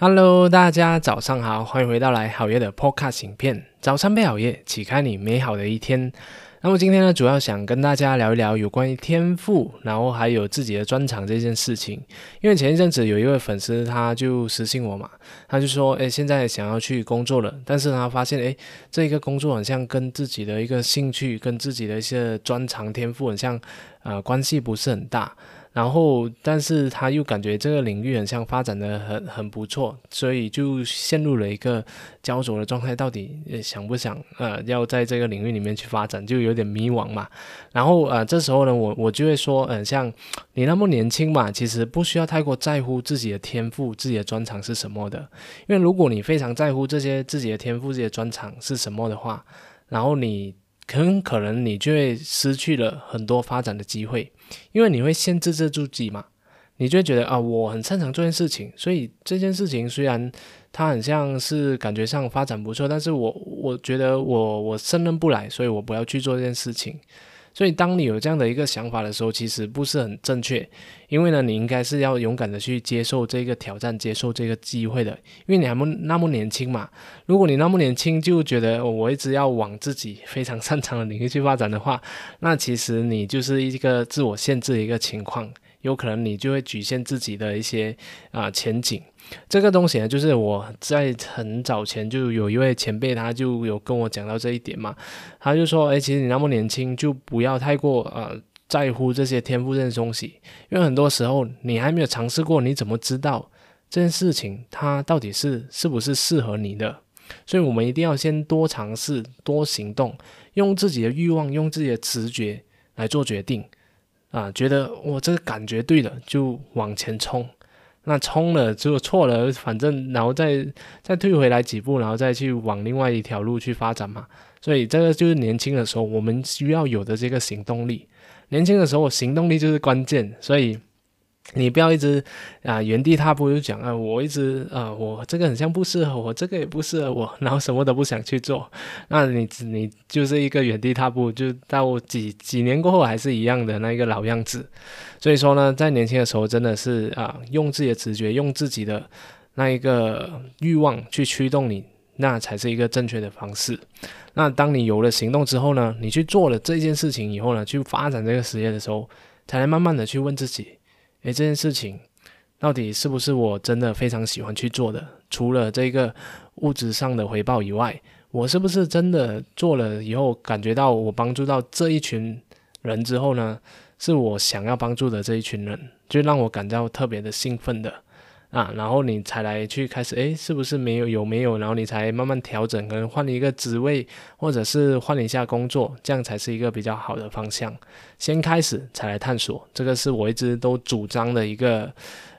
Hello，大家早上好，欢迎回到来好夜的 Podcast 影片。早餐配好夜，启开你美好的一天。那么今天呢，主要想跟大家聊一聊有关于天赋，然后还有自己的专长这件事情。因为前一阵子有一位粉丝，他就私信我嘛，他就说，诶，现在想要去工作了，但是他发现，诶，这一个工作好像跟自己的一个兴趣，跟自己的一些专长天赋，很像，呃，关系不是很大。然后，但是他又感觉这个领域很像发展的很很不错，所以就陷入了一个焦灼的状态。到底想不想呃要在这个领域里面去发展，就有点迷惘嘛。然后呃这时候呢，我我就会说，嗯，像你那么年轻嘛，其实不需要太过在乎自己的天赋、自己的专长是什么的。因为如果你非常在乎这些自己的天赋、自己的专长是什么的话，然后你很可能你就会失去了很多发展的机会。因为你会限制着自己嘛，你就会觉得啊，我很擅长这件事情，所以这件事情虽然它很像是感觉上发展不错，但是我我觉得我我胜任不来，所以我不要去做这件事情。所以当你有这样的一个想法的时候，其实不是很正确，因为呢，你应该是要勇敢的去接受这个挑战，接受这个机会的，因为你还不那么年轻嘛。如果你那么年轻就觉得我一直要往自己非常擅长的领域去发展的话，那其实你就是一个自我限制的一个情况，有可能你就会局限自己的一些啊前景。这个东西呢，就是我在很早前就有一位前辈，他就有跟我讲到这一点嘛。他就说：“哎，其实你那么年轻，就不要太过呃在乎这些天赋这些东西，因为很多时候你还没有尝试过，你怎么知道这件事情它到底是是不是适合你的？所以我们一定要先多尝试、多行动，用自己的欲望、用自己的直觉来做决定啊。觉得我这个感觉对了，就往前冲。”那冲了就错了，反正然后再再退回来几步，然后再去往另外一条路去发展嘛。所以这个就是年轻的时候我们需要有的这个行动力。年轻的时候行动力就是关键，所以。你不要一直啊原地踏步，就讲啊，我一直啊，我这个很像不适合我，这个也不适合我，然后什么都不想去做，那你你就是一个原地踏步，就到几几年过后还是一样的那一个老样子。所以说呢，在年轻的时候，真的是啊，用自己的直觉，用自己的那一个欲望去驱动你，那才是一个正确的方式。那当你有了行动之后呢，你去做了这件事情以后呢，去发展这个实业的时候，才能慢慢的去问自己。诶，这件事情到底是不是我真的非常喜欢去做的？除了这个物质上的回报以外，我是不是真的做了以后，感觉到我帮助到这一群人之后呢？是我想要帮助的这一群人，就让我感到特别的兴奋的。啊，然后你才来去开始，诶，是不是没有有没有？然后你才慢慢调整，可能换一个职位，或者是换一下工作，这样才是一个比较好的方向。先开始才来探索，这个是我一直都主张的一个，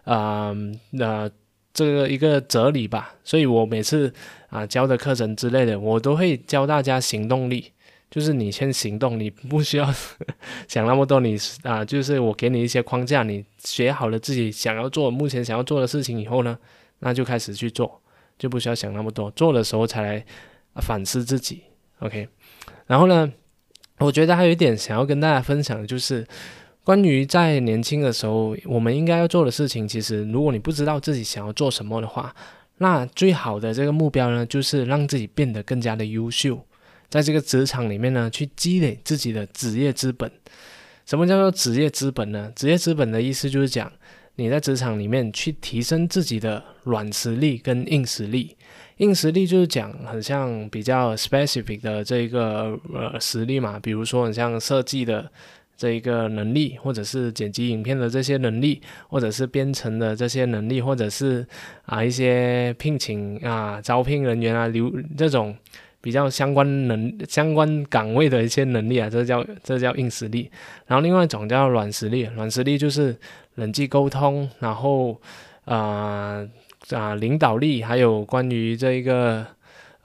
呃，呃，这个一个哲理吧。所以我每次啊教的课程之类的，我都会教大家行动力。就是你先行动，你不需要 想那么多。你啊，就是我给你一些框架，你学好了自己想要做、目前想要做的事情以后呢，那就开始去做，就不需要想那么多。做的时候才来反思自己，OK。然后呢，我觉得还有一点想要跟大家分享的就是，关于在年轻的时候我们应该要做的事情。其实，如果你不知道自己想要做什么的话，那最好的这个目标呢，就是让自己变得更加的优秀。在这个职场里面呢，去积累自己的职业资本。什么叫做职业资本呢？职业资本的意思就是讲，你在职场里面去提升自己的软实力跟硬实力。硬实力就是讲很像比较 specific 的这个呃实力嘛，比如说很像设计的这一个能力，或者是剪辑影片的这些能力，或者是编程的这些能力，或者是啊一些聘请啊招聘人员啊留这种。比较相关能相关岗位的一些能力啊，这叫这叫硬实力。然后另外一种叫软实力，软实力就是人际沟通，然后啊啊领导力，还有关于这一个。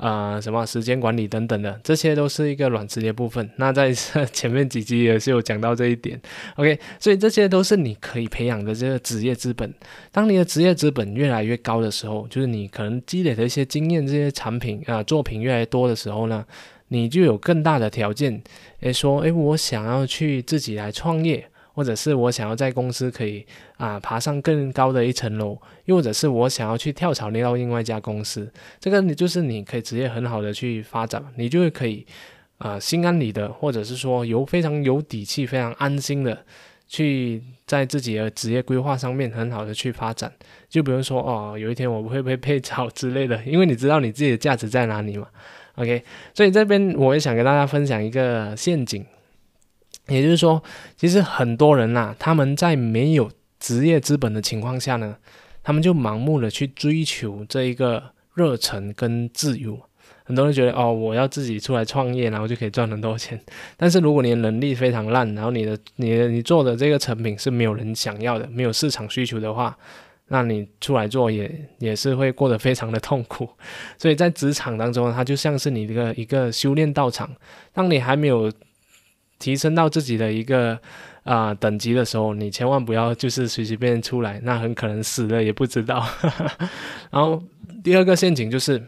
啊，什么时间管理等等的，这些都是一个软实力部分。那在 前面几集也是有讲到这一点。OK，所以这些都是你可以培养的这个职业资本。当你的职业资本越来越高的时候，就是你可能积累的一些经验、这些产品啊作品越来越多的时候呢，你就有更大的条件，诶，说，诶，我想要去自己来创业，或者是我想要在公司可以啊爬上更高的一层楼，又或者是我想要去跳槽到另外一家公司，这个你就是你可以直接很好的去发展，你就会可以啊心安理得，或者是说有非常有底气、非常安心的去在自己的职业规划上面很好的去发展。就比如说哦，有一天我会不会被炒之类的，因为你知道你自己的价值在哪里嘛。OK，所以这边我也想跟大家分享一个陷阱。也就是说，其实很多人呐，他们在没有职业资本的情况下呢，他们就盲目的去追求这一个热忱跟自由。很多人觉得哦，我要自己出来创业，然后就可以赚很多钱。但是如果你的能力非常烂，然后你的、你的、你做的这个成品是没有人想要的，没有市场需求的话，那你出来做也也是会过得非常的痛苦。所以在职场当中，它就像是你这个一个修炼道场，当你还没有。提升到自己的一个啊等级的时候，你千万不要就是随随便便出来，那很可能死了也不知道。然后第二个陷阱就是，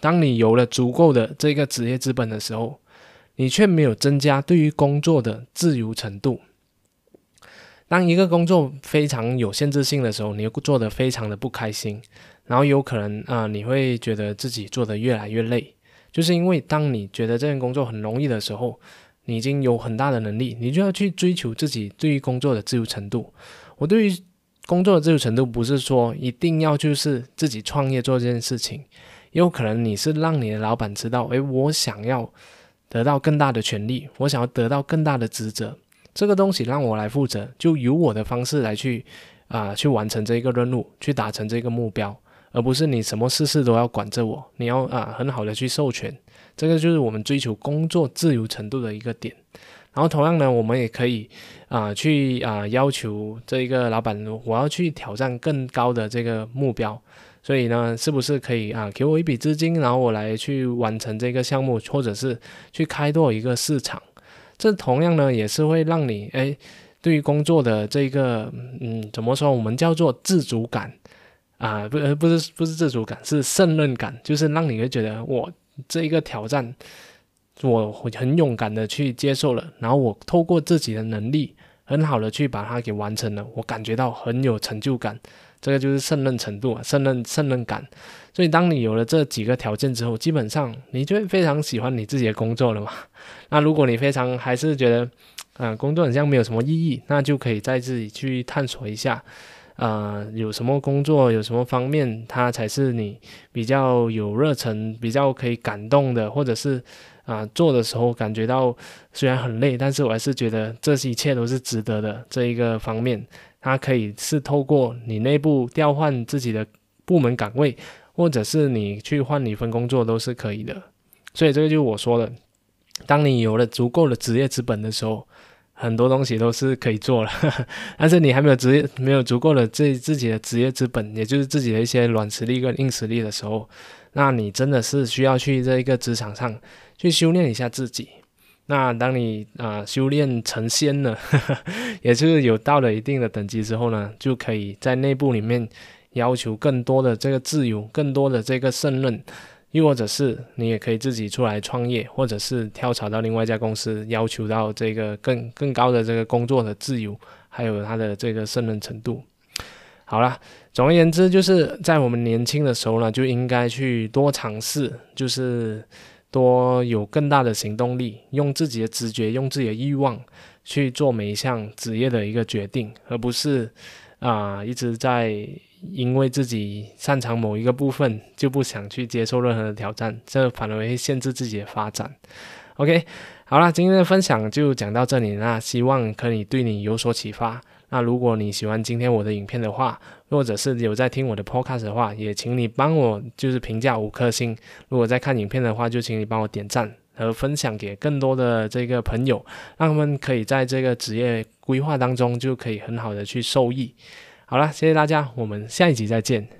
当你有了足够的这个职业资本的时候，你却没有增加对于工作的自由程度。当一个工作非常有限制性的时候，你又做得非常的不开心，然后有可能啊你会觉得自己做得越来越累，就是因为当你觉得这份工作很容易的时候。你已经有很大的能力，你就要去追求自己对于工作的自由程度。我对于工作的自由程度，不是说一定要就是自己创业做这件事情，也有可能你是让你的老板知道，诶，我想要得到更大的权利，我想要得到更大的职责，这个东西让我来负责，就由我的方式来去啊去完成这一个任务，去达成这个目标，而不是你什么事事都要管着我，你要啊很好的去授权。这个就是我们追求工作自由程度的一个点，然后同样呢，我们也可以啊去啊要求这一个老板，我要去挑战更高的这个目标，所以呢，是不是可以啊给我一笔资金，然后我来去完成这个项目，或者是去开拓一个市场？这同样呢，也是会让你哎，对于工作的这个嗯，怎么说？我们叫做自主感啊，不呃不是不是自主感，是胜任感，就是让你会觉得我。这一个挑战，我很勇敢的去接受了，然后我透过自己的能力，很好的去把它给完成了，我感觉到很有成就感，这个就是胜任程度啊，胜任胜任感。所以当你有了这几个条件之后，基本上你就会非常喜欢你自己的工作了嘛。那如果你非常还是觉得，啊，工作好像没有什么意义，那就可以再自己去探索一下。啊，有什么工作，有什么方面，它才是你比较有热忱、比较可以感动的，或者是啊，做的时候感觉到虽然很累，但是我还是觉得这一切都是值得的这一个方面，它可以是透过你内部调换自己的部门岗位，或者是你去换一份工作都是可以的。所以这个就是我说的，当你有了足够的职业资本的时候。很多东西都是可以做了，但是你还没有职业，没有足够的自自己的职业资本，也就是自己的一些软实力跟硬实力的时候，那你真的是需要去这一个职场上去修炼一下自己。那当你啊修炼成仙了，也就是有到了一定的等级之后呢，就可以在内部里面要求更多的这个自由，更多的这个胜任。又或者是你也可以自己出来创业，或者是跳槽到另外一家公司，要求到这个更更高的这个工作的自由，还有它的这个胜任程度。好了，总而言之，就是在我们年轻的时候呢，就应该去多尝试，就是多有更大的行动力，用自己的直觉，用自己的欲望去做每一项职业的一个决定，而不是啊一直在。因为自己擅长某一个部分，就不想去接受任何的挑战，这反而会限制自己的发展。OK，好了，今天的分享就讲到这里，那希望可以对你有所启发。那如果你喜欢今天我的影片的话，或者是有在听我的 Podcast 的话，也请你帮我就是评价五颗星。如果在看影片的话，就请你帮我点赞和分享给更多的这个朋友，让他们可以在这个职业规划当中就可以很好的去受益。好了，谢谢大家，我们下一集再见。